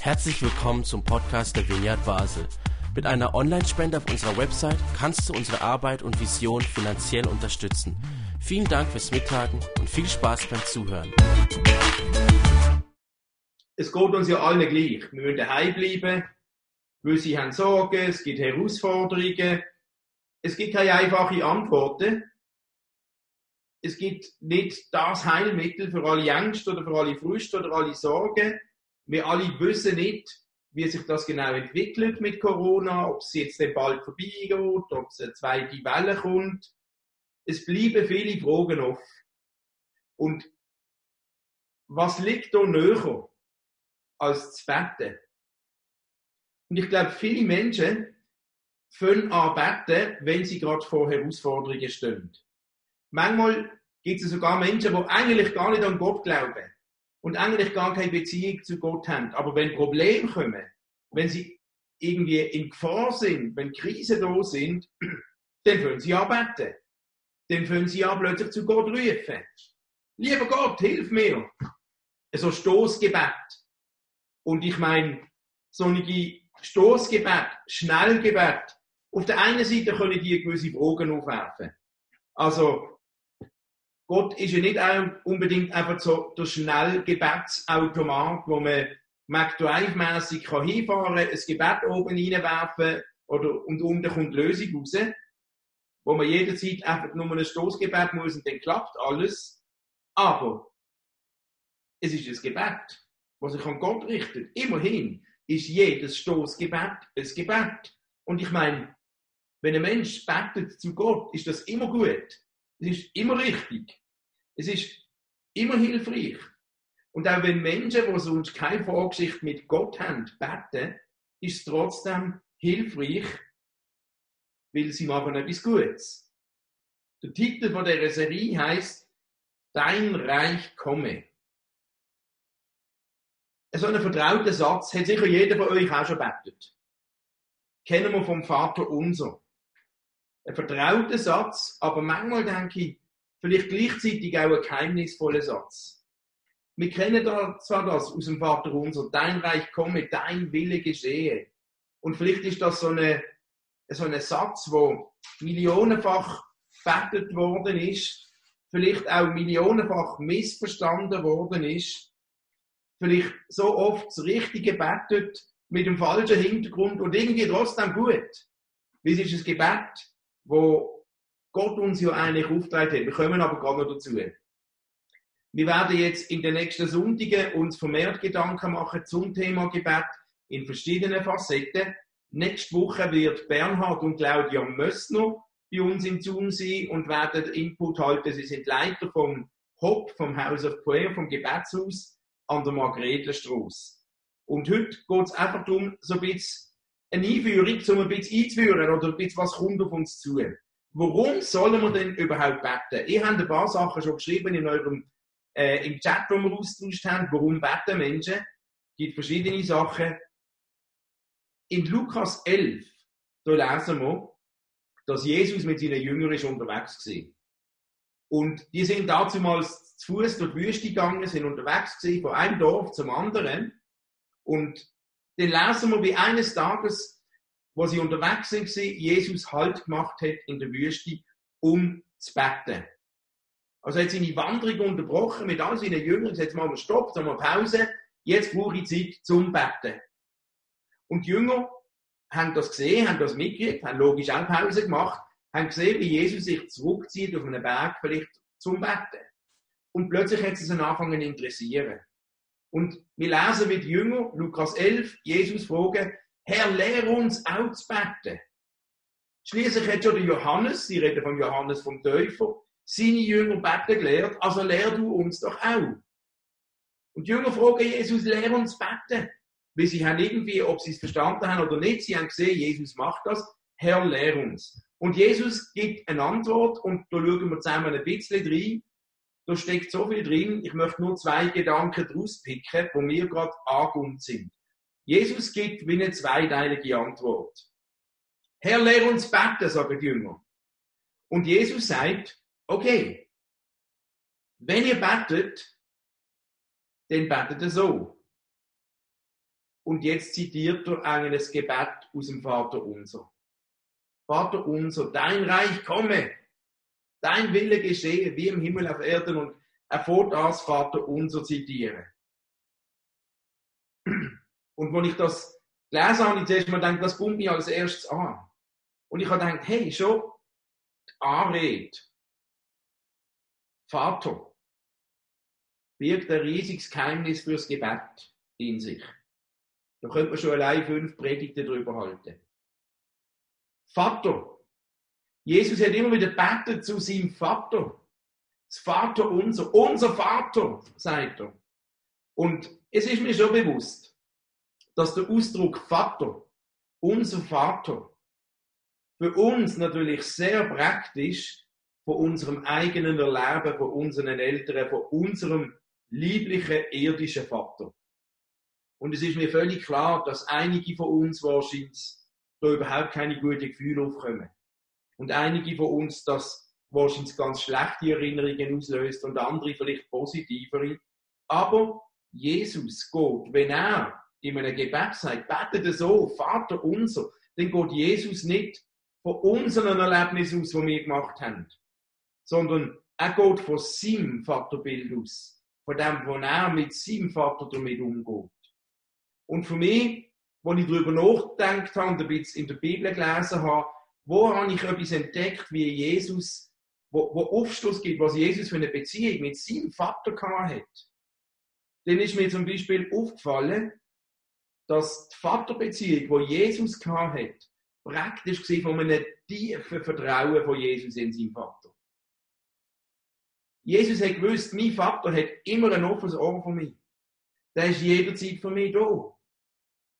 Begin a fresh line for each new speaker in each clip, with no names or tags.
Herzlich willkommen zum Podcast der Vineyard Basel. Mit einer Online-Spende auf unserer Website kannst du unsere Arbeit und Vision finanziell unterstützen. Vielen Dank fürs Mittagen und viel Spaß beim Zuhören.
Es geht uns ja allen gleich. Wir müssen daheim bleiben. Gewisse haben Sorgen, es gibt Herausforderungen. Es gibt keine einfachen Antworten. Es gibt nicht das Heilmittel für alle Ängste oder für alle Frust oder alle Sorgen. Wir alle wissen nicht, wie sich das genau entwickelt mit Corona, ob es jetzt bald vorbeigeht, ob es eine zweite Welle kommt. Es bleiben viele Fragen offen. Und was liegt da näher als zu beten? Und ich glaube, viele Menschen fangen an beten, wenn sie gerade vor Herausforderungen stehen. Manchmal gibt es sogar Menschen, die eigentlich gar nicht an Gott glauben und eigentlich gar keine Beziehung zu Gott haben. Aber wenn Probleme kommen, wenn sie irgendwie in Gefahr sind, wenn Krisen da sind, dann können sie anbeten. Dann können sie an plötzlich zu Gott rufen. Lieber Gott, hilf mir. So Stoßgebet. Und ich meine, solche Stoßgebet, Schnellgebet. Auf der einen Seite können die gewisse Fragen aufwerfen. Also, Gott ist ja nicht unbedingt einfach so der Schnellgebetsautomat, wo man McDrive-mässig kann hinfahren, ein Gebet oben reinwerfen oder, und unten kommt die Lösung raus, wo man jederzeit einfach nur ein Stoßgebet muss und dann klappt alles. Aber es ist ein Gebet, was sich an Gott richtet. Immerhin ist jedes Stoßgebet ein Gebet. Und ich meine, wenn ein Mensch betet zu Gott, ist das immer gut. Es ist immer richtig. Es ist immer hilfreich. Und auch wenn Menschen, die sonst keine Vorgeschichte mit Gott haben, beten, ist es trotzdem hilfreich, weil sie machen etwas Gutes. Der Titel von der Serie heißt Dein Reich komme. So einen vertrauten Satz hat sicher jeder von euch auch schon betet. Kennen wir vom Vater unser ein vertrauter Satz, aber manchmal denke ich, vielleicht gleichzeitig auch ein geheimnisvoller Satz. Wir kennen da zwar das aus dem Vater unser, dein Reich komme, dein Wille geschehe. Und vielleicht ist das so eine, so ein Satz, wo millionenfach betet worden ist, vielleicht auch millionenfach missverstanden worden ist, vielleicht so oft das Richtige betet mit dem falschen Hintergrund und irgendwie trotzdem gut. Wie ist ein Gebet? Wo Gott uns ja eigentlich aufgetragen hat. Wir kommen aber gerade noch dazu. Wir werden jetzt in den nächsten Sonntagen uns vermehrt Gedanken machen zum Thema Gebet in verschiedenen Facetten. Nächste Woche wird Bernhard und Claudia Mössner bei uns im Zoom sein und werden Input halten. Sie sind Leiter vom HOP, vom House of Prayer, vom Gebetshaus an der Margrethenstrasse. Und heute geht es einfach darum, so ein bisschen eine Einführung, um ein bisschen einzuführen oder ein bisschen was kommt auf uns zu. Warum sollen wir denn überhaupt beten? Ihr habt ein paar Sachen schon geschrieben in eurem, äh, im Chat, wo wir austauscht haben. Warum beten Menschen? Es gibt verschiedene Sachen. In Lukas 11, da lesen wir, dass Jesus mit seinen Jüngern unterwegs war. Und die sind damals zu Fuß durch die Wüste gegangen, sind unterwegs gewesen, von einem Dorf zum anderen. Und dann lesen wir, wie eines Tages, wo sie unterwegs sind, Jesus Halt gemacht hat in der Wüste, um zu beten. Also er hat seine Wanderung unterbrochen mit all seinen Jüngern, jetzt mal einen Stopp, dann mal Pause, jetzt brauche ich Zeit zum Beten. Und die Jünger haben das gesehen, haben das mitgekriegt, haben logisch auch Pause gemacht, haben gesehen, wie Jesus sich zurückzieht auf einen Berg, vielleicht zum Beten. Und plötzlich hat es sie angefangen zu interessieren. Und wir lesen mit Jünger, Lukas 11, Jesus fragen, Herr, lehr uns auch zu beten. Schließlich hat schon der Johannes, sie reden von Johannes vom Täufer, seine Jünger beten gelehrt, also lehr du uns doch auch. Und die Jünger fragen Jesus, lehr uns beten. Weil sie haben irgendwie, ob sie es verstanden haben oder nicht, sie haben gesehen, Jesus macht das, Herr, lehr uns. Und Jesus gibt eine Antwort und da schauen wir zusammen ein bisschen rein da steckt so viel drin. Ich möchte nur zwei Gedanken daraus picken, wo mir gerade angekommen sind. Jesus gibt wie eine zweiteilige Antwort. Herr, lehr uns beten, sagen die Jünger. Und Jesus sagt, okay, wenn ihr betet, dann betet ihr so. Und jetzt zitiert er ein Gebet aus dem Vater unser. Vater unser, dein Reich komme, dein Wille geschehe, wie im Himmel auf Erden. Und er fährt das Vater unser zitieren. Und wenn ich das gelesen habe, ich zuerst mal gedacht, das kommt mich als erstes an. Und ich habe gedacht, hey, schon die Anrede, Vater, birgt ein riesiges Geheimnis fürs Gebet in sich. Da könnte man schon allein fünf Predigten drüber halten. Vater. Jesus hat immer wieder betet zu seinem Vater. Das Vater unser. Unser Vater, sagt er. Und es ist mir schon bewusst, dass der Ausdruck Vater, unser Vater, für uns natürlich sehr praktisch von unserem eigenen Erleben, von unseren Eltern, von unserem lieblichen irdischen Vater. Und es ist mir völlig klar, dass einige von uns wahrscheinlich da überhaupt keine guten Gefühle aufkommen. Und einige von uns das wahrscheinlich ganz schlechte Erinnerungen auslöst und andere vielleicht positivere. Aber Jesus geht, wenn er in einem Gebet sagt, betet so, Vater unser, dann geht Jesus nicht von unseren Erlebnissen aus, die wir gemacht haben, sondern er geht von seinem Vaterbild aus, von dem, wo er mit seinem Vater damit umgeht. Und für mich, als ich darüber nachgedacht habe und ein bisschen in der Bibel gelesen habe, wo habe ich etwas entdeckt, wie Jesus, wo, wo Aufschluss gibt, was Jesus für eine Beziehung mit seinem Vater hat. Dann ist mir zum Beispiel aufgefallen, dass die Vaterbeziehung, die Jesus hat, praktisch war von einem tiefen Vertrauen von Jesus in seinen Vater. Jesus hat gewusst, mein Vater hat immer ein offenes Ohr für mich. Der ist jederzeit für mich da.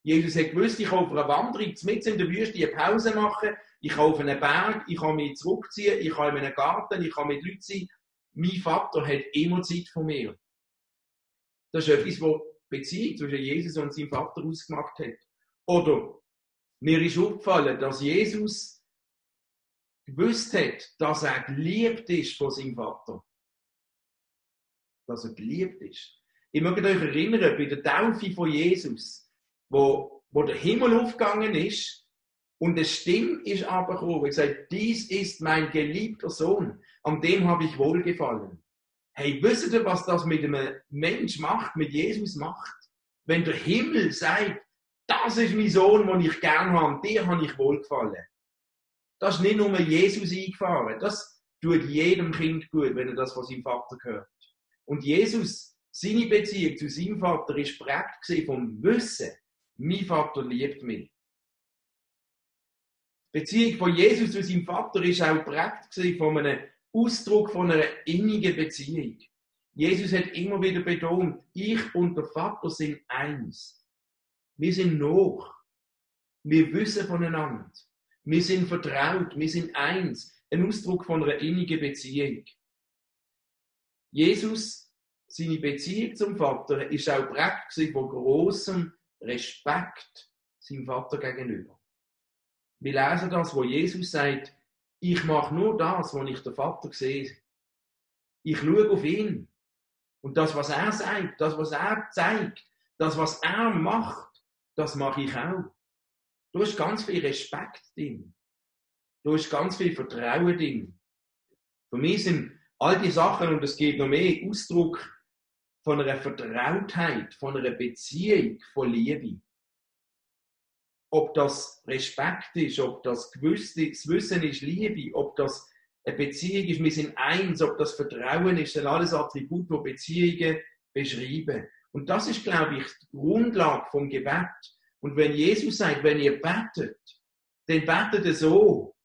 Jesus hat gewusst, ich kann auf einer Wanderung mit in der Wüste eine Pause machen, ich kann auf einen Berg, ich kann mich zurückziehen, ich kann in einem Garten, ich kann mit Leuten sein. Mein Vater hat immer Zeit von mir. Das ist etwas, was Beziehung zwischen Jesus und seinem Vater ausgemacht hat. Oder mir ist aufgefallen, dass Jesus gewusst hat, dass er geliebt ist von seinem Vater. Dass er geliebt ist. Ich möchte euch erinnern, bei der Taufe von Jesus, wo, wo der Himmel aufgegangen ist und eine Stimme ist aber gekommen, gesagt, dies ist mein geliebter Sohn, an dem habe ich wohlgefallen. Hey, wisst ihr, was das mit einem Mensch macht, mit Jesus macht? Wenn der Himmel sagt, das ist mein Sohn, den ich gern habe, dir habe ich wohlgefallen. Das ist nicht nur Jesus eingefahren, das tut jedem Kind gut, wenn er das von seinem Vater hört. Und Jesus, seine Beziehung zu seinem Vater ist prägt vom Wissen, mein Vater liebt mich. Die Beziehung von Jesus zu seinem Vater ist auch prägt von einem Ausdruck von einer innigen Beziehung. Jesus hat immer wieder betont, ich und der Vater sind eins. Wir sind noch. Wir wissen voneinander. Wir sind vertraut. Wir sind eins. Ein Ausdruck von einer innigen Beziehung. Jesus, seine Beziehung zum Vater, ist auch prägt von großem Respekt seinem Vater gegenüber. Wir lesen das, wo Jesus sagt, ich mache nur das, was ich der Vater sehe. Ich schaue auf ihn. Und das, was er sagt, das, was er zeigt, das, was er macht, das mache ich auch. Du hast ganz viel Respekt drin. Du hast ganz viel Vertrauen drin. Für mich sind all die Sachen, und es geht noch mehr, Ausdruck von einer Vertrautheit, von einer Beziehung, von Liebe. Ob das Respekt ist, ob das Gewusste, das Wissen ist Liebe, ob das eine Beziehung ist, wir sind eins, ob das Vertrauen ist, sind alles Attribute, die Beziehungen beschreiben. Und das ist, glaube ich, die Grundlage vom Gebet. Und wenn Jesus sagt, wenn ihr betet, dann betet er so.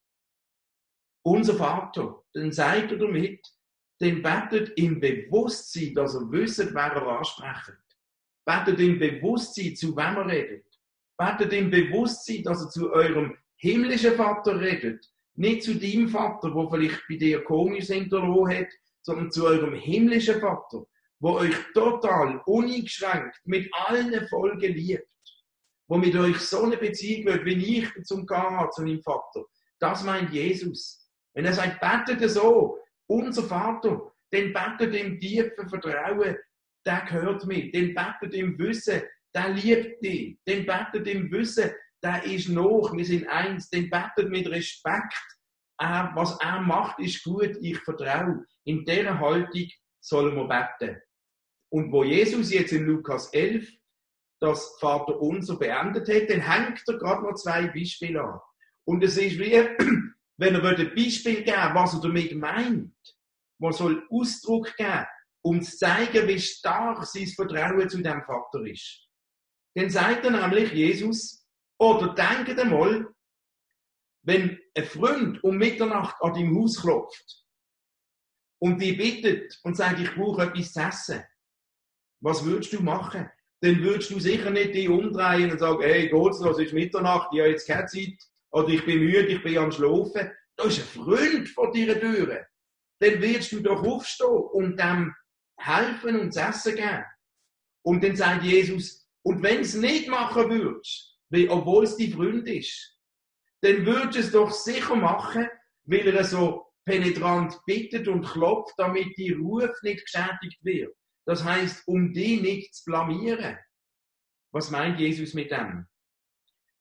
Unser Vater, dann seid ihr damit, dann betet im Bewusstsein, dass er wisst, wer er anspricht. Betet im Bewusstsein, zu wem er redet. Betet im Bewusstsein, dass er zu eurem himmlischen Vater redet. Nicht zu deinem Vater, wo vielleicht bei dir komisch hinterlassen hat, sondern zu eurem himmlischen Vater, wo euch total uneingeschränkt mit allen Folgen liebt. Wo mit euch so eine Beziehung wird, wie ich zum Gehen zu meinem Vater. Das meint Jesus. Wenn er sagt, betet so, unser Vater, den betet im tiefen Vertrauen, der gehört mir. Den betet im Wissen, der liebt dich. Den betet im Wissen, der ist noch, wir sind eins. Den betet mit Respekt. Was er macht, ist gut, ich vertraue. In dieser Haltung sollen wir beten. Und wo Jesus jetzt in Lukas 11 das Vater unser beendet hat, dann hängt er gerade noch zwei Beispiele an. Und es ist wie, wenn er ein Beispiel geben was er damit meint. Man soll Ausdruck geben, um zu zeigen, wie stark sein Vertrauen zu dem Vater ist. Dann sagt er nämlich Jesus, oder denkt einmal, wenn ein Freund um Mitternacht an deinem Haus klopft und dich bittet und sagt, ich brauche etwas zu essen, was würdest du machen? Dann würdest du sicher nicht dich umdrehen und sagen, hey, geht's noch, es ist Mitternacht, ich habe jetzt keine Zeit, oder ich bin müde, ich bin am Schlafen. Da ist ein Freund vor deiner Tür. Dann wirst du doch aufstehen und dem helfen und zu essen geben. Und dann sagt Jesus, und wenn es nicht machen würdest, obwohl es dein Freund ist, dann würdest du es doch sicher machen, weil er so penetrant bittet und klopft, damit die Ruf nicht geschädigt wird. Das heißt, um die nicht zu blamieren. Was meint Jesus mit dem?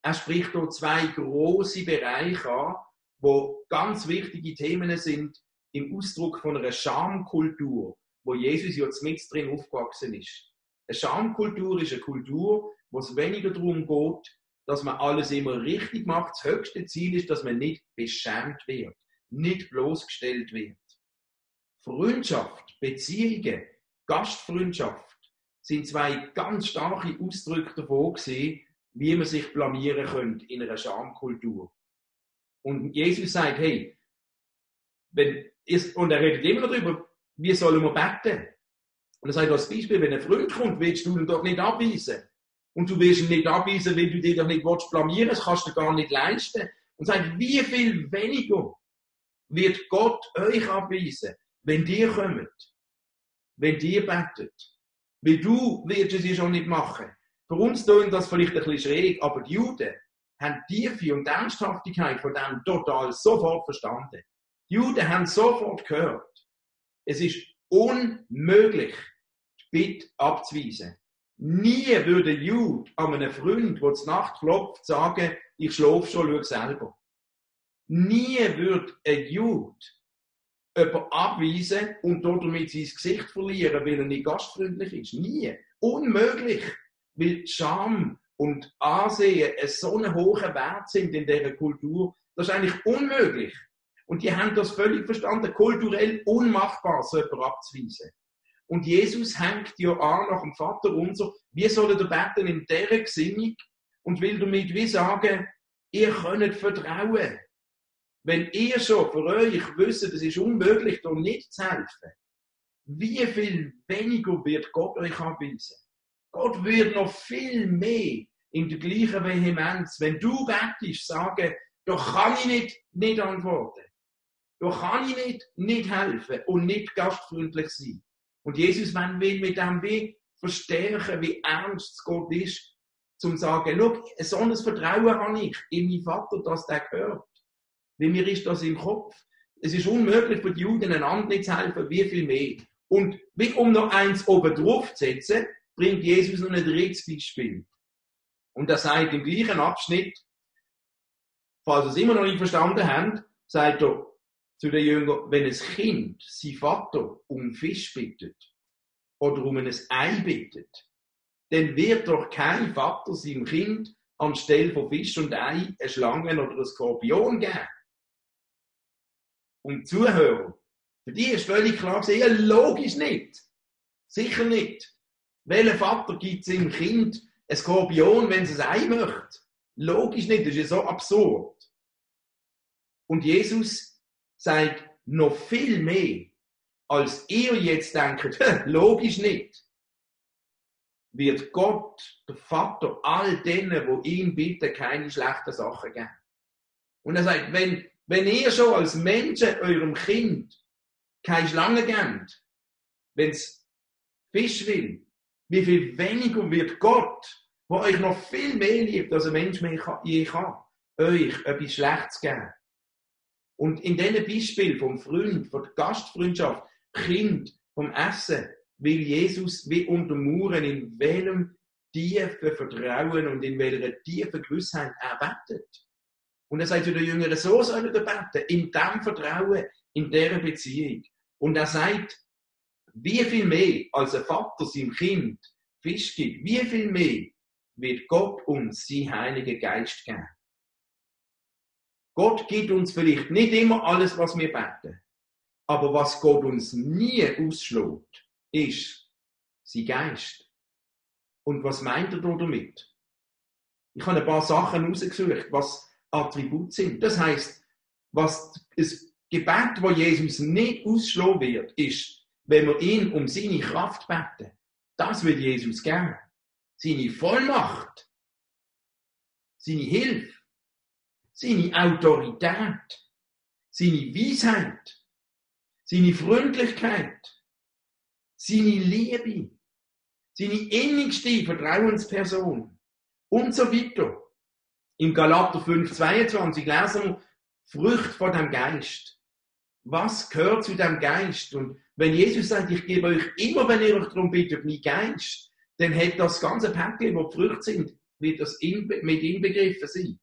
Er spricht hier zwei große Bereiche an, wo ganz wichtige Themen sind im Ausdruck von einer Schamkultur, wo Jesus ja mit drin aufgewachsen ist. Eine Schamkultur ist eine Kultur, wo es weniger darum geht, dass man alles immer richtig macht. Das höchste Ziel ist, dass man nicht beschämt wird, nicht bloßgestellt wird. Freundschaft, Beziehungen, Gastfreundschaft sind zwei ganz starke Ausdrücke davon gewesen, wie man sich blamieren könnte in einer Schamkultur. Und Jesus sagt, hey, wenn, und er redet immer noch darüber, wie sollen wir beten? Und er sagt als Beispiel, wenn ein Freund kommt, willst du ihn doch nicht abweisen. Und du willst ihn nicht abweisen, weil du dich doch nicht blamieren willst, das kannst du gar nicht leisten. Und sagt, wie viel weniger wird Gott euch abweisen, wenn ihr kommt, wenn ihr betet. Weil du wirst es ja schon nicht machen. Für uns tun das vielleicht ein bisschen schräg, aber die Juden haben die Tiefe und Ernsthaftigkeit von dem total sofort verstanden. Die Juden haben sofort gehört. Es ist unmöglich, die Bitte abzuweisen. Nie würde Jude an einem Freund, der zur Nacht klopft, sagen, ich schlafe schon, schau selber. Nie würde ein Jude jemanden abweisen und damit sein Gesicht verlieren, weil er nicht gastfreundlich ist. Nie. Unmöglich. Weil Scham und Ansehen so einen hohen Wert sind in dieser Kultur, das ist eigentlich unmöglich. Und die haben das völlig verstanden, kulturell unmachbar, so jemanden abzuweisen. Und Jesus hängt ja an nach dem Vater unser, wir sollen da beten in dieser Gesinnung und will damit wie sagen, ihr könnt vertrauen. Wenn ihr schon für euch wisst, es ist unmöglich, da nicht zu helfen, wie viel weniger wird Gott euch anweisen? Gott wird noch viel mehr in der gleichen Vehemenz, wenn du bettest, sagen, da kann ich nicht, nicht antworten. Da kann ich nicht, nicht helfen und nicht gastfreundlich sein. Und Jesus will mit dem Weg verstärken, wie ernst Gott ist, zum zu sagen, schau, so ein Vertrauen habe ich in meinen Vater, dass der gehört. Wie mir ist das im Kopf? Es ist unmöglich für die Juden einander nicht zu helfen, wie viel mehr. Und wie um noch eins oben drauf zu setzen, bringt Jesus noch ein drittes Beispiel. Und er sagt im gleichen Abschnitt, falls ihr es immer noch nicht verstanden habt, sagt er zu den Jüngern, wenn ein Kind sein Vater um Fisch bittet oder um ein Ei bittet, dann wird doch kein Vater seinem Kind anstelle von Fisch und Ei eine Schlange oder einen Skorpion geben. Und Zuhörer, für die ist völlig klar, ja, logisch nicht. Sicher nicht. Welcher Vater gibt seinem Kind ein Skorpion, wenn es ein Ei möchte? Logisch nicht, das ist ja so absurd. Und Jesus sagt noch viel mehr, als ihr jetzt denkt, logisch nicht, wird Gott, der Vater, all denen, die ihn bitten, keine schlechten Sachen geben. Und er sagt, wenn, wenn ihr schon als Menschen eurem Kind keine Schlange gebt, wenn es Fisch will, wie viel weniger wird Gott, der euch noch viel mehr liebt, als ein Mensch je kann, euch etwas Schlechtes geben. Und in diesem Beispiel vom Freund, von der Gastfreundschaft, Kind, vom Essen, will Jesus wie untermauern, in welchem tiefen Vertrauen und in welcher tiefen Gewissheit er betet. Und er sagt zu den Jüngern, so sollen wir beten, in dem Vertrauen, in dieser Beziehung. Und er sagt, wie viel mehr als ein Vater seinem Kind Fisch gibt, wie viel mehr wird Gott uns sein Heiliger Geist geben. Gott gibt uns vielleicht nicht immer alles, was wir beten. Aber was Gott uns nie ausschlägt, ist sein Geist. Und was meint er damit? Ich habe ein paar Sachen rausgesucht, was Attribute sind. Das heißt, was das Gebet, wo Jesus nicht ausschlagen wird, ist, wenn wir ihn um seine Kraft beten. Das wird Jesus gern. Seine Vollmacht, seine Hilfe, seine Autorität, seine Weisheit, seine Freundlichkeit, seine Liebe, seine innigste Vertrauensperson und so weiter. Im Galater 5, 22 lesen wir Frucht von dem Geist. Was gehört zu dem Geist? Und wenn Jesus sagt, ich gebe euch immer, wenn ihr euch darum bittet, mein Geist, dann hat das ganze Päckchen, wo die Früchte sind, wird das mit inbegriffen sein.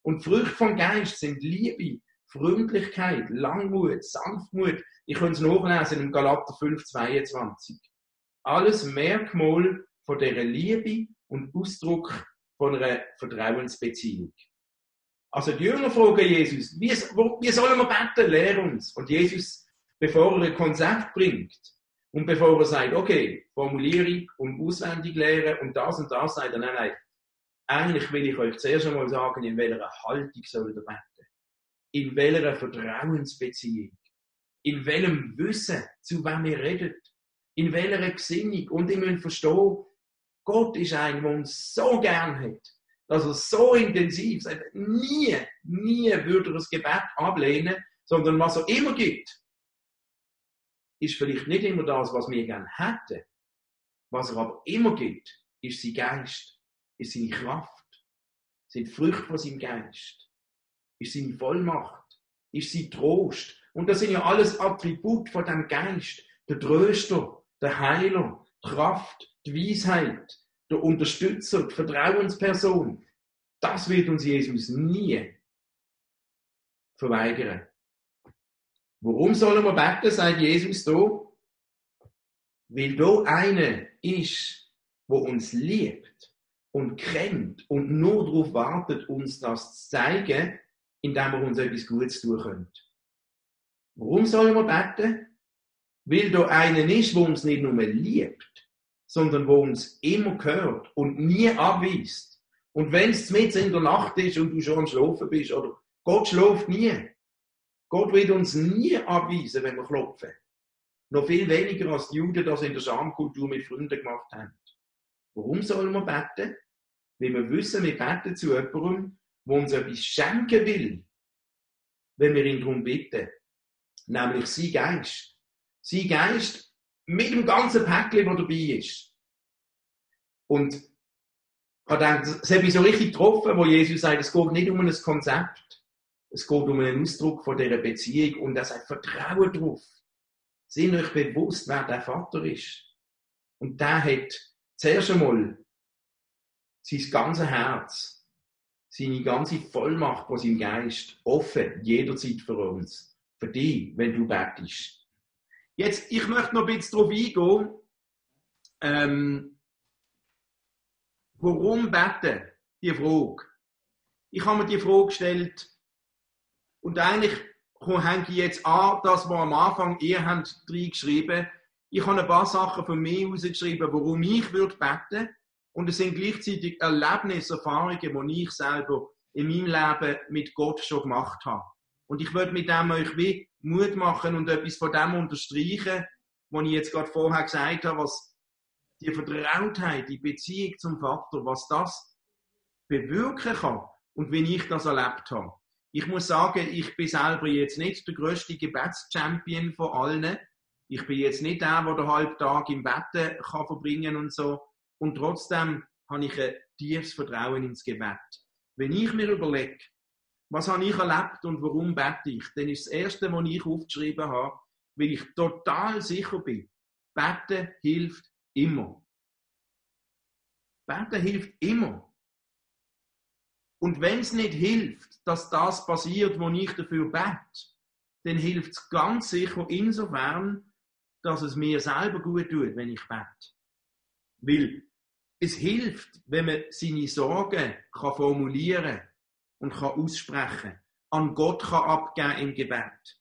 Und Früchte vom Geist sind Liebe, Freundlichkeit, Langmut, Sanftmut. Ich kann es nachlesen im Galater 5, 22. Alles Merkmal von dieser Liebe und Ausdruck von einer Vertrauensbeziehung. Also die Jünger fragen Jesus, wie sollen wir beten? Lehr uns. Und Jesus, bevor er ein Konzept bringt und bevor er sagt, okay, Formulierung und auswendig lehren und das und das, sagt er, nein, nein, eigentlich will ich euch zuerst einmal sagen, in welcher Haltung soll ihr beten. In welcher Vertrauensbeziehung. In welchem Wissen, zu wem ihr redet. In welcher Gesinnung. Und ihr müsst verstehen, Gott ist ein, der uns so gern hat dass er so intensiv sagt, nie, nie würde er das Gebet ablehnen, sondern was er immer gibt, ist vielleicht nicht immer das, was wir gerne hätten. Was er aber immer gibt, ist sein Geist, ist seine Kraft, sind Früchte von seinem Geist, ist seine Vollmacht, ist sein Trost. Und das sind ja alles Attribute von dem Geist. Der Tröster, der Heiler, die Kraft, die Weisheit, der Unterstützer, die Vertrauensperson, das wird uns Jesus nie verweigern. Warum sollen wir beten, sagt Jesus da? Weil da einer ist, wo uns liebt und kennt und nur darauf wartet, uns das zu zeigen, indem er uns etwas Gutes tun könnte. Warum sollen wir beten? Weil da einer ist, wo uns nicht nur liebt, sondern wo uns immer gehört und nie abweist. Und wenn es mit in der Nacht ist und du schon am Schlafen bist, oder Gott schläft nie. Gott wird uns nie abweisen, wenn wir klopfen. Noch viel weniger als die Juden das in der Schamkultur mit Freunden gemacht haben. Warum sollen wir beten? Weil wir wissen, wir beten zu jemandem, der uns etwas schenken will, wenn wir ihn darum bitten. Nämlich sein Geist. Sein Geist, mit dem ganzen Päckchen, das dabei ist. Und ich gedacht, das hat mich so richtig getroffen, wo Jesus sagt, es geht nicht um ein Konzept, es geht um einen Ausdruck von dieser Beziehung und er sagt, vertraue drauf. Seid euch bewusst, wer der Vater ist. Und der hat zuerst einmal sein ganzes Herz, seine ganze Vollmacht von seinem Geist offen, jederzeit für uns. Für dich, wenn du betest. Jetzt, ich möchte noch ein bisschen darauf eingehen, ähm, warum beten? Die Frage. Ich habe mir die Frage gestellt und eigentlich hänge ich jetzt an, das, was am Anfang ihr habt reingeschrieben. Ich habe ein paar Sachen von mir herausgeschrieben, warum ich würde beten. Und es sind gleichzeitig Erlebnisse, Erfahrungen, die ich selber in meinem Leben mit Gott schon gemacht habe. Und ich würde mit dem euch wie Mut machen und etwas von dem unterstreichen, was ich jetzt gerade vorher gesagt habe, was die Vertrautheit, die Beziehung zum Vater, was das bewirken kann und wie ich das erlebt habe. Ich muss sagen, ich bin selber jetzt nicht der größte Gebetschampion von allen. Ich bin jetzt nicht der, der den halben Tag im Bett kann verbringen und so. Und trotzdem habe ich ein tiefes Vertrauen ins Gebet. Wenn ich mir überlege, was habe ich erlebt und warum bete ich? Dann ist das Erste, was ich aufgeschrieben habe, weil ich total sicher bin, beten hilft immer. Beten hilft immer. Und wenn es nicht hilft, dass das passiert, wo ich dafür bete, dann hilft es ganz sicher insofern, dass es mir selber gut tut, wenn ich bete. Weil es hilft, wenn man seine Sorgen kann formulieren und kann aussprechen, an Gott kann abgeben im Gebet.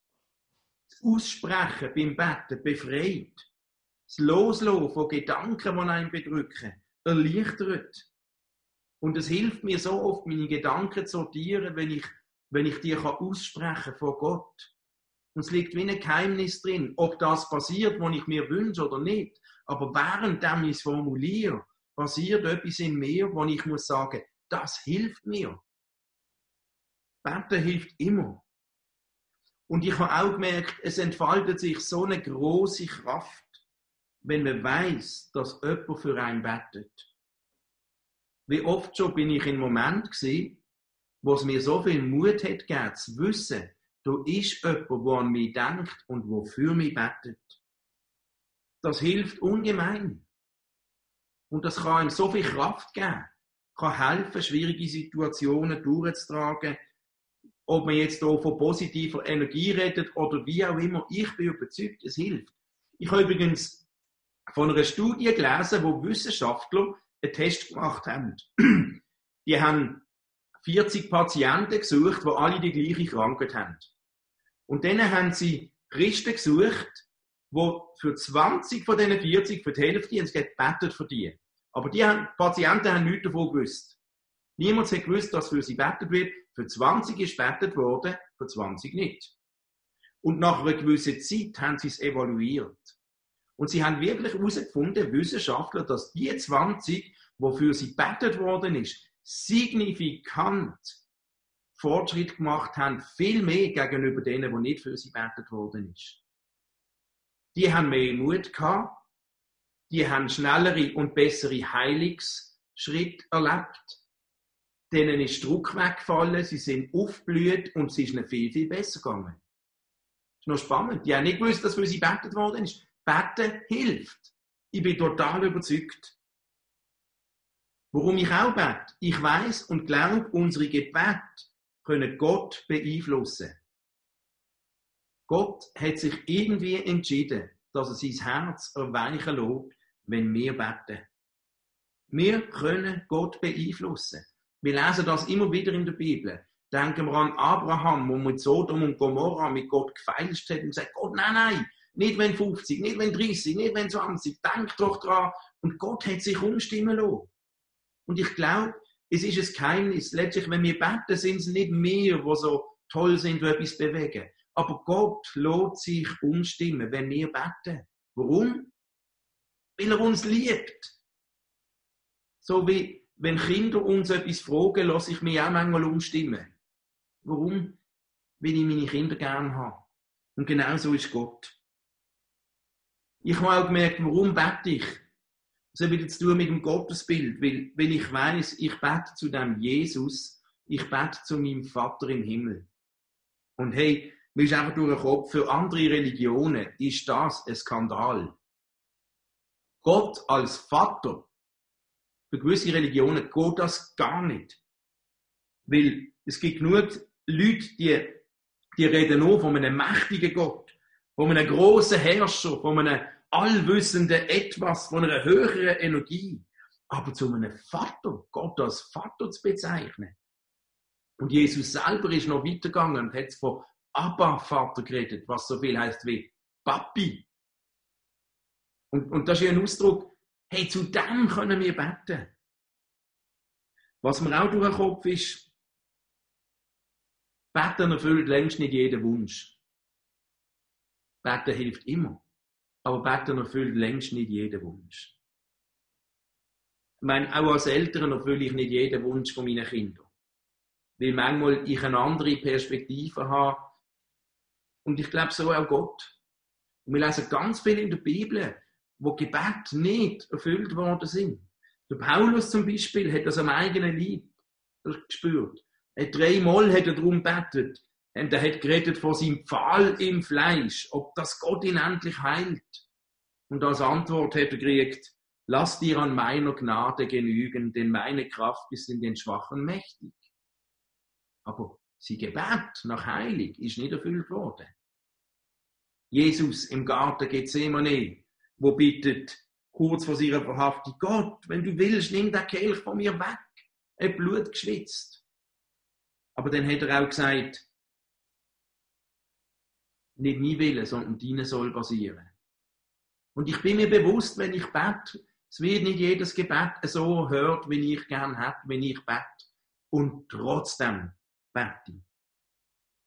Das Aussprechen beim Betten befreit. Das Loslassen von Gedanken, die einen bedrücken, erleichtert. Und es hilft mir so oft, meine Gedanken zu sortieren, wenn ich, wenn ich die kann aussprechen vor Gott. Und es liegt wie ein Geheimnis drin, ob das passiert, was ich mir wünsche oder nicht. Aber während ich es formuliere, passiert etwas in mir, wo ich muss sagen, das hilft mir. Beten hilft immer. Und ich habe auch gemerkt, es entfaltet sich so eine große Kraft, wenn man weiß, dass jemand für einen betet. Wie oft schon bin ich in Moment gesehen, wo es mir so viel Mut hat gegeben, zu wissen, da ist jemand, der an mich denkt und der für mich betet. Das hilft ungemein. Und das kann ihm so viel Kraft geben, kann helfen, schwierige Situationen durchzutragen, ob man jetzt hier von positiver Energie redet oder wie auch immer. Ich bin überzeugt, es hilft. Ich habe übrigens von einer Studie gelesen, wo Wissenschaftler einen Test gemacht haben. Die haben 40 Patienten gesucht, die alle die gleiche Krankheit haben. Und dann haben sie Christen gesucht, wo für 20 von diesen 40, für die Hälfte, haben sie gebetet für die. Aber die haben, Patienten haben nichts davon gewusst. Niemand hat gewusst, dass für sie betet wird. Für 20 ist betet worden, für 20 nicht. Und nach einer gewissen Zeit haben sie es evaluiert. Und sie haben wirklich herausgefunden, Wissenschaftler, dass die 20, wofür sie betet worden ist, signifikant Fortschritt gemacht haben, viel mehr gegenüber denen, die nicht für sie betet worden ist. Die haben mehr Mut gehabt, die haben schnellere und bessere Heilungsschritte erlebt. Denen ist Druck weggefallen, sie sind aufgeblüht und es ist ihnen viel, viel besser gegangen. Das ist noch spannend. Die haben nicht gewusst, dass für sie betet worden ist. Beten hilft. Ich bin total überzeugt. Warum ich auch bete? Ich weiß und glaube, unsere Gebete können Gott beeinflussen. Gott hat sich irgendwie entschieden, dass er sein Herz erweichen lässt, wenn wir beten. Wir können Gott beeinflussen. Wir lesen das immer wieder in der Bibel. Denken wir an Abraham, wo mit Sodom und Gomorra mit Gott gefeilscht hat und sagt, Gott, nein, nein, nicht wenn 50, nicht wenn 30, nicht wenn 20, denk doch dran. Und Gott hat sich umstimmen lassen. Und ich glaube, es ist ein Geheimnis. Letztlich, wenn wir beten, sind es nicht wir, die so toll sind, die etwas bewegen. Aber Gott lässt sich umstimmen, wenn wir beten. Warum? Weil er uns liebt. So wie wenn Kinder uns etwas fragen, lasse ich mich auch manchmal umstimmen. Warum? Weil ich meine Kinder gern habe. Und genau so ist Gott. Ich habe auch gemerkt, warum bete ich? Das hat wieder zu tun mit dem Gottesbild, weil, weil ich weiß, ich bete zu dem Jesus, ich bete zu meinem Vater im Himmel. Und hey, mir ist einfach durch den Kopf, für andere Religionen ist das ein Skandal. Gott als Vater, für gewisse Religionen geht das gar nicht. Weil es gibt genug Leute, die, die reden nur von einem mächtigen Gott, von einem großen Herrscher, von einem allwissenden Etwas, von einer höheren Energie. Aber zu einem Vater, Gott als Vater zu bezeichnen. Und Jesus selber ist noch weitergegangen und hat von Abba Vater geredet, was so viel heißt wie Papi. Und, und das ist ein Ausdruck, hey, zu dem können wir beten. Was mir auch durch den Kopf ist, Beten erfüllt längst nicht jeden Wunsch. Beten hilft immer. Aber Beten erfüllt längst nicht jeden Wunsch. Ich meine, auch als Eltern erfülle ich nicht jeden Wunsch von meinen Kindern. Weil manchmal ich eine andere Perspektive habe. Und ich glaube so auch Gott. Und wir lesen ganz viel in der Bibel, wo Gebet nicht erfüllt worden sind. Der Paulus zum Beispiel hat das am eigenen Leib gespürt. Er dreimal hat er darum betet. Und er hat geredet von seinem Pfahl im Fleisch, ob das Gott ihn endlich heilt. Und als Antwort hat er gekriegt, Lass dir an meiner Gnade genügen, denn meine Kraft ist in den Schwachen mächtig. Aber sie Gebet nach Heilig ist nicht erfüllt worden. Jesus im Garten Gethsemane, wo bittet, kurz vor ihrer Verhaftung, Gott, wenn du willst, nimm den Kelch von mir weg. Er Blut geschwitzt. Aber dann hat er auch gesagt, nicht mein Wille, sondern deine soll passieren. Und ich bin mir bewusst, wenn ich bete, es wird nicht jedes Gebet so hört, wie ich gern hätte, wenn ich bete. Und trotzdem bete.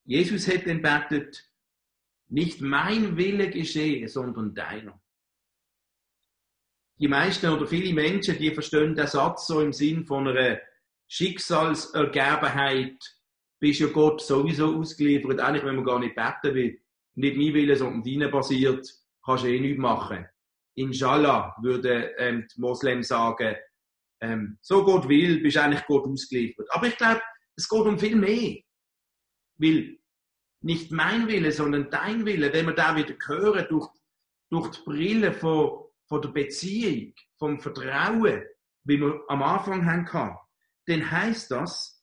Jesus hat dann betet, nicht mein Wille geschehe, sondern deiner. Die meisten oder viele Menschen, die verstehen den Satz so im Sinn von einer Schicksalsergebenheit, bist ja Gott sowieso ausgeliefert, eigentlich wenn man gar nicht beten will, nicht mein Wille, sondern deine basiert, kannst du eh nichts machen. Inshallah würde ähm, die Moslems sagen, ähm, so Gott will, bist eigentlich Gott ausgeliefert. Aber ich glaube, es geht um viel mehr. Weil nicht mein Wille, sondern dein Wille, wenn wir da wieder hören, durch, durch die Brille von, von der Beziehung, vom Vertrauen, wie wir am Anfang haben, dann heißt das,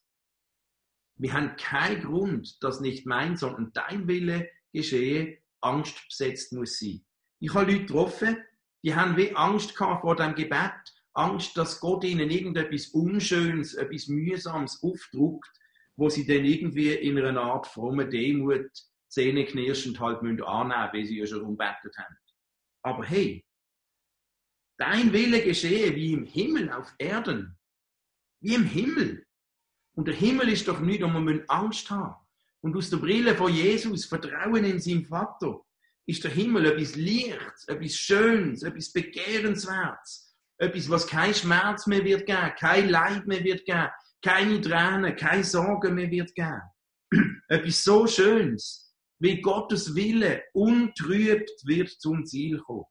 wir haben keinen Grund, dass nicht mein, sondern dein Wille geschehe, Angst besetzt muss sein. Ich habe Leute getroffen, die haben wie Angst gehabt vor dem Gebet, Angst, dass Gott ihnen irgendetwas Unschönes, etwas Mühsames aufdruckt, wo sie dann irgendwie in einer Art fromme Demut zähneknirschend halt müssen annehmen, weil sie ja schon umbettet haben. Aber hey, dein Wille geschehe wie im Himmel auf Erden. Wie im Himmel. Und der Himmel ist doch nicht, wo wir Angst haben. Und aus der Brille von Jesus, Vertrauen in seinen Vater, ist der Himmel etwas Lichts, etwas Schönes, etwas Begehrenswertes, etwas, was kein Schmerz mehr wird geben, kein Leid mehr wird geben, keine Tränen, keine Sorgen mehr wird geben. etwas so Schönes, wie Gottes Wille untrübt wird zum Ziel kommen.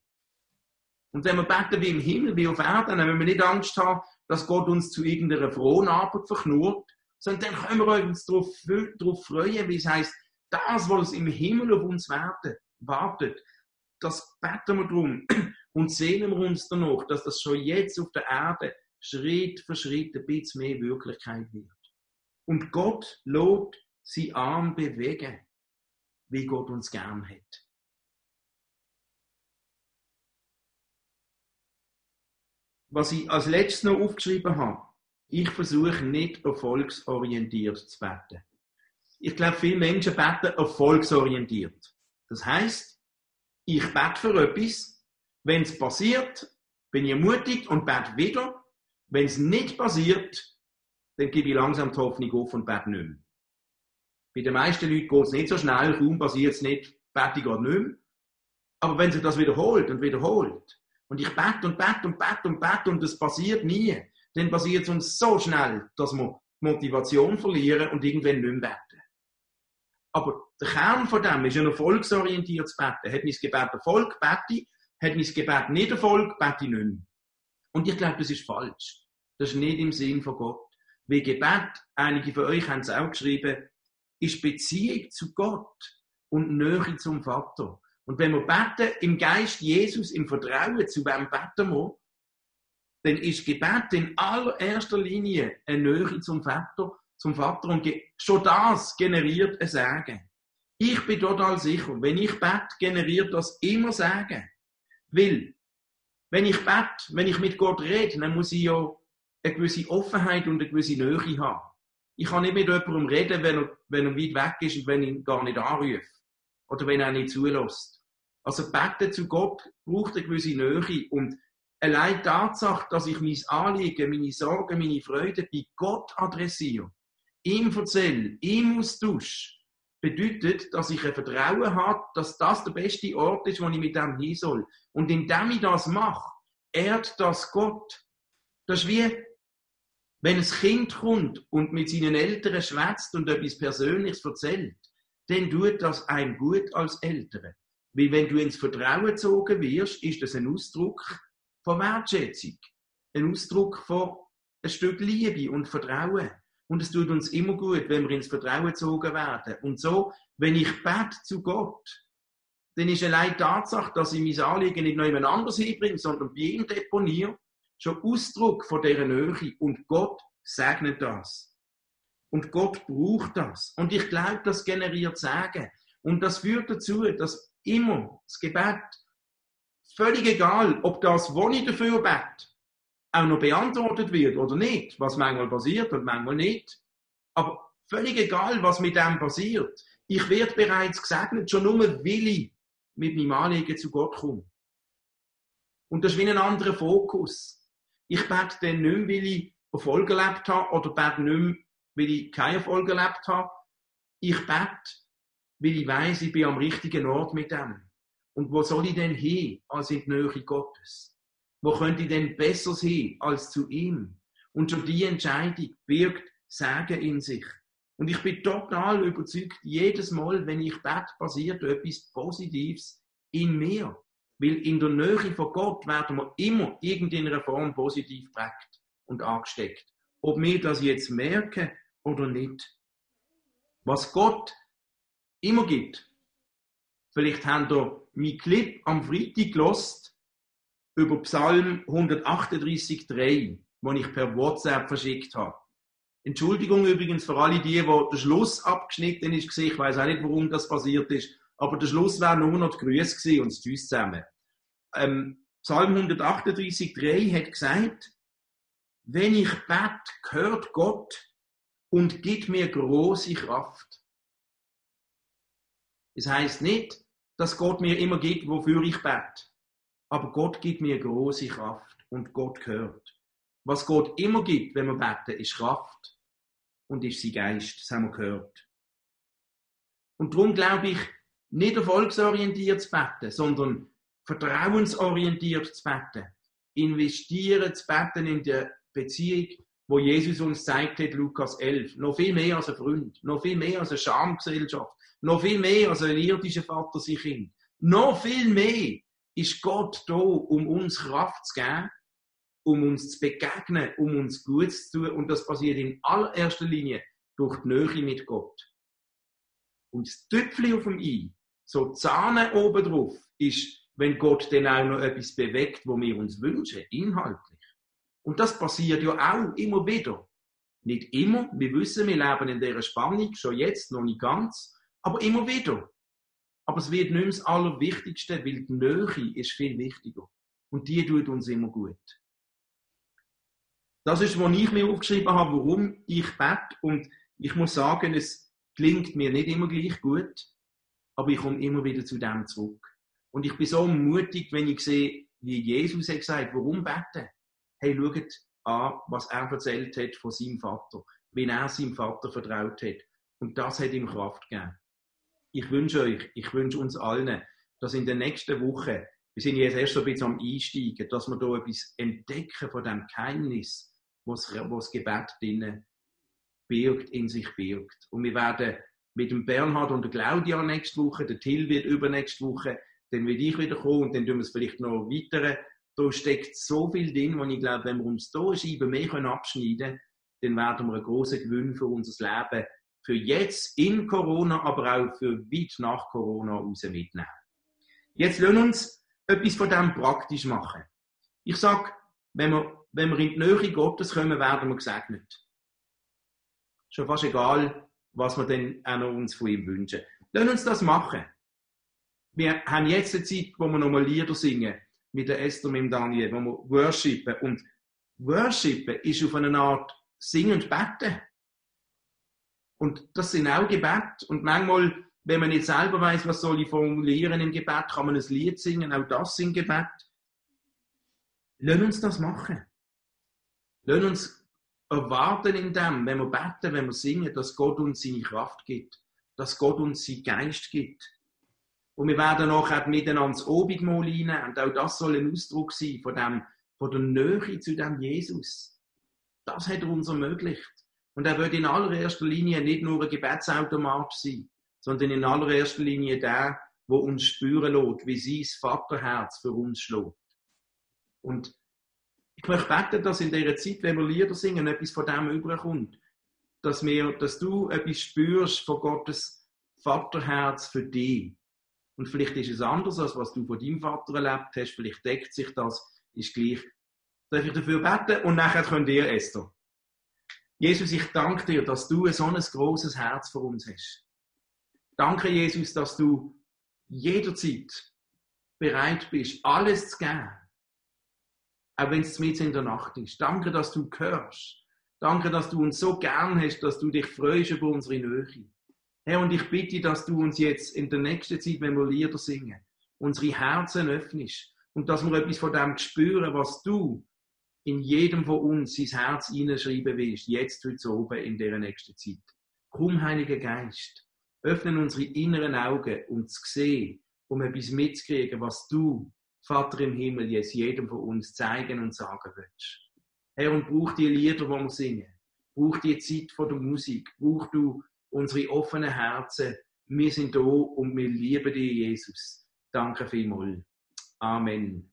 Und wenn wir beten wie im Himmel, wie auf Erden, dann müssen wir nicht Angst haben, dass Gott uns zu irgendeiner frohen Arbeit verknurrt, sondern dann können wir uns darauf, freuen, wie es heißt, das, was im Himmel auf uns wartet, wartet, das beten wir drum und sehnen wir uns danach, dass das schon jetzt auf der Erde Schritt für Schritt ein bisschen mehr Wirklichkeit wird. Und Gott lobt sie Arm bewegen, wie Gott uns gern hat. Was ich als letztes noch aufgeschrieben habe, ich versuche nicht erfolgsorientiert zu beten. Ich glaube, viele Menschen beten erfolgsorientiert. Das heißt, ich bete für etwas, wenn es passiert, bin ich ermutigt und bete wieder. Wenn es nicht passiert, dann gebe ich langsam die Hoffnung auf und bete nicht mehr. Bei den meisten Leuten geht es nicht so schnell, kaum passiert es nicht, bete ich gar nicht mehr. Aber wenn sich das wiederholt und wiederholt, und ich bete und bete und bete und bete und es passiert nie, dann passiert es uns so schnell, dass wir Motivation verlieren und irgendwann nicht mehr beten. Aber der Kern von dem ist ein erfolgsorientiertes Beten. Hat mein Gebet Erfolg, bete. Hat mein Gebet nicht Erfolg, bete ich nicht mehr. Und ich glaube, das ist falsch. Das ist nicht im Sinn von Gott. Wie Gebet, einige von euch haben es auch geschrieben, ist Beziehung zu Gott und Nähe zum Vater. Und wenn wir beten im Geist Jesus, im Vertrauen, zu wem beten wir, dann ist Gebet in allererster Linie eine Nähe zum Vater zum Vater und schon das generiert ein Sagen. Ich bin total sicher, wenn ich bete, generiert das immer Sagen. Weil, wenn ich bete, wenn ich mit Gott rede, dann muss ich ja eine gewisse Offenheit und eine gewisse Nähe haben. Ich kann nicht mit jemandem reden, wenn er, wenn er weit weg ist und wenn ich ihn gar nicht anrufe. Oder wenn er nicht zulässt. Also beten zu Gott braucht eine gewisse Nähe und allein die Tatsache, dass ich mein Anliegen, meine Sorgen, meine Freude bei Gott adressiere, ihm erzähle, ihm austausch, bedeutet, dass ich ein Vertrauen habe, dass das der beste Ort ist, wo ich mit dem hin soll. Und indem ich das mache, ehrt das Gott. Das ist wie, wenn ein Kind kommt und mit seinen Eltern schwätzt und etwas Persönliches erzählt, dann tut das einem gut als Eltern. Weil wenn du ins Vertrauen gezogen wirst, ist das ein Ausdruck von Wertschätzung. Ein Ausdruck von ein Stück Liebe und Vertrauen. Und es tut uns immer gut, wenn wir ins Vertrauen gezogen werden. Und so, wenn ich bete zu Gott, dann ist allein die Tatsache, dass ich mein Anliegen nicht noch jemand anderes hinbringe, sondern bei ihm deponiere, schon Ausdruck von dieser Nähe. Und Gott segnet das. Und Gott braucht das. Und ich glaube, das generiert Sagen. Und das führt dazu, dass immer das Gebet, völlig egal, ob das, was ich dafür bete, auch noch beantwortet wird oder nicht, was manchmal passiert und manchmal nicht. Aber völlig egal, was mit dem passiert. Ich werde bereits gesegnet, schon nur will ich mit meinem Anliegen zu Gott kommen. Und das ist wie ein anderer Fokus. Ich bete dann nicht mehr, weil ich Erfolg erlebt habe, oder bete nicht mehr, weil ich keinen Erfolg erlebt habe. Ich bete, weil ich weiß, ich bin am richtigen Ort mit dem. Und wo soll ich denn hin, als in die Nähe Gottes? Wo könnte ich denn besser hin, als zu ihm? Und schon die Entscheidung birgt Sagen in sich. Und ich bin total überzeugt, jedes Mal, wenn ich bete, passiert etwas Positives in mir. Weil in der Nähe von Gott werden wir immer irgendeiner Form positiv prägt und angesteckt. Ob wir das jetzt merken oder nicht. Was Gott immer gibt. Vielleicht habt ihr mein Clip am Freitag gelost über Psalm 138,3, den ich per WhatsApp verschickt habe. Entschuldigung übrigens für alle die, wo der Schluss abgeschnitten ist. Ich weiß auch nicht, warum das passiert ist. Aber der Schluss wäre nur noch die Grüße gewesen und Tschüss zusammen. Ähm, Psalm 138,3 hat gesagt, wenn ich bete, hört Gott und gibt mir große Kraft. Es heißt nicht, dass Gott mir immer gibt, wofür ich bete. Aber Gott gibt mir große Kraft und Gott hört. Was Gott immer gibt, wenn wir beten, ist Kraft und ist sein Geist. Das haben wir gehört. Und darum glaube ich, nicht erfolgsorientiert zu beten, sondern vertrauensorientiert zu beten. Investieren zu beten in der Beziehung, wo Jesus uns zeigt hat, Lukas 11. Noch viel mehr als ein Freund, noch viel mehr als eine Schamgesellschaft, noch viel mehr als ein irdischer Vater sich Kind. Noch viel mehr ist Gott da, um uns Kraft zu geben, um uns zu begegnen, um uns gut zu tun. Und das passiert in allererster Linie durch die Nähe mit Gott. Und das Tüpfchen auf dem I, so Zahne oben drauf, ist, wenn Gott dann auch noch etwas bewegt, wo wir uns wünschen, inhaltlich. Und das passiert ja auch immer wieder. Nicht immer, wir wissen, wir leben in dieser Spannung, schon jetzt, noch nicht ganz, aber immer wieder. Aber es wird nicht mehr das Allerwichtigste, weil die Nähe ist viel wichtiger. Und die tut uns immer gut. Das ist, was ich mir aufgeschrieben habe, warum ich bete. Und ich muss sagen, es klingt mir nicht immer gleich gut, aber ich komme immer wieder zu dem zurück. Und ich bin so mutig, wenn ich sehe, wie Jesus hat gesagt, warum beten? Hey, schaut an, was er erzählt hat von seinem Vater, wie er seinem Vater vertraut hat. Und das hat ihm Kraft gegeben. Ich wünsche euch, ich wünsche uns allen, dass in der nächsten Woche, wir sind jetzt erst so ein bisschen am Einsteigen, dass wir da etwas entdecken von dem Geheimnis, was das Gebet drinnen birgt, in sich birgt. Und wir werden mit dem Bernhard und der Claudia nächste Woche, der Till wird übernächste Woche, dann will ich wieder kommen und dann tun wir es vielleicht noch weiter. Da steckt so viel drin, wo ich glaube, wenn wir uns hier Scheiben mehr abschneiden können, dann werden wir einen grossen Gewinn für unser Leben für jetzt in Corona, aber auch für weit nach Corona raus mitnehmen. Jetzt lassen uns etwas von dem praktisch machen. Ich sage, wenn wir wenn wir in die Nähe Gottes kommen, werden wir gesegnet. Schon fast egal, was wir denn auch uns von ihm wünschen. Lass uns das machen. Wir haben jetzt eine Zeit, wo wir nochmal Lieder singen, mit der Esther mit dem Daniel, wo wir worshipen. Und worshipen ist auf eine Art singen und beten. Und das sind auch Gebet. Und manchmal, wenn man nicht selber weiß, was soll ich formulieren im Gebet, kann man ein Lied singen. Auch das sind Gebet. Lass uns das machen. Lass uns erwarten in dem, wenn wir beten, wenn wir singen, dass Gott uns seine Kraft gibt, dass Gott uns seinen Geist gibt. Und wir werden nachher miteinander das Obigmal reinnehmen. Und auch das soll ein Ausdruck sein von, dem, von der Nähe zu dem Jesus. Das hat er uns ermöglicht. Und er wird in allererster Linie nicht nur ein Gebetsautomat sein, sondern in allererster Linie der, wo uns spüren lässt, wie sein Vaterherz für uns schlägt. Und ich möchte beten, dass in dieser Zeit, wenn wir Lieder singen, etwas von dem überkommt. Dass, wir, dass du etwas spürst von Gottes Vaterherz für dich. Und vielleicht ist es anders, als was du von deinem Vater erlebt hast. Vielleicht deckt sich das, ist gleich. Darf ich dafür beten und nachher könnt ihr, Esther. Jesus, ich danke dir, dass du so ein großes Herz für uns hast. Danke, Jesus, dass du jederzeit bereit bist, alles zu geben. Auch wenn es mit in der Nacht ist. Danke, dass du hörst. Danke, dass du uns so gern hast, dass du dich freust über unsere Nähe. Herr, und ich bitte, dass du uns jetzt in der nächsten Zeit, wenn wir Lieder singen, unsere Herzen öffnest und dass wir etwas von dem spüren, was du in jedem von uns sein Herz hineinschreiben willst, jetzt heute oben in dieser nächsten Zeit. Komm, Heiliger Geist, öffne unsere inneren Augen, um zu sehen, um etwas mitzukriegen, was du, Vater im Himmel, jetzt jedem von uns zeigen und sagen willst. Herr, und brauch die Lieder, die wir singen. Brauch die Zeit von der Musik. Brauch du unsere offenen Herzen. Wir sind da und wir lieben dich, Jesus. Danke vielmals. Amen.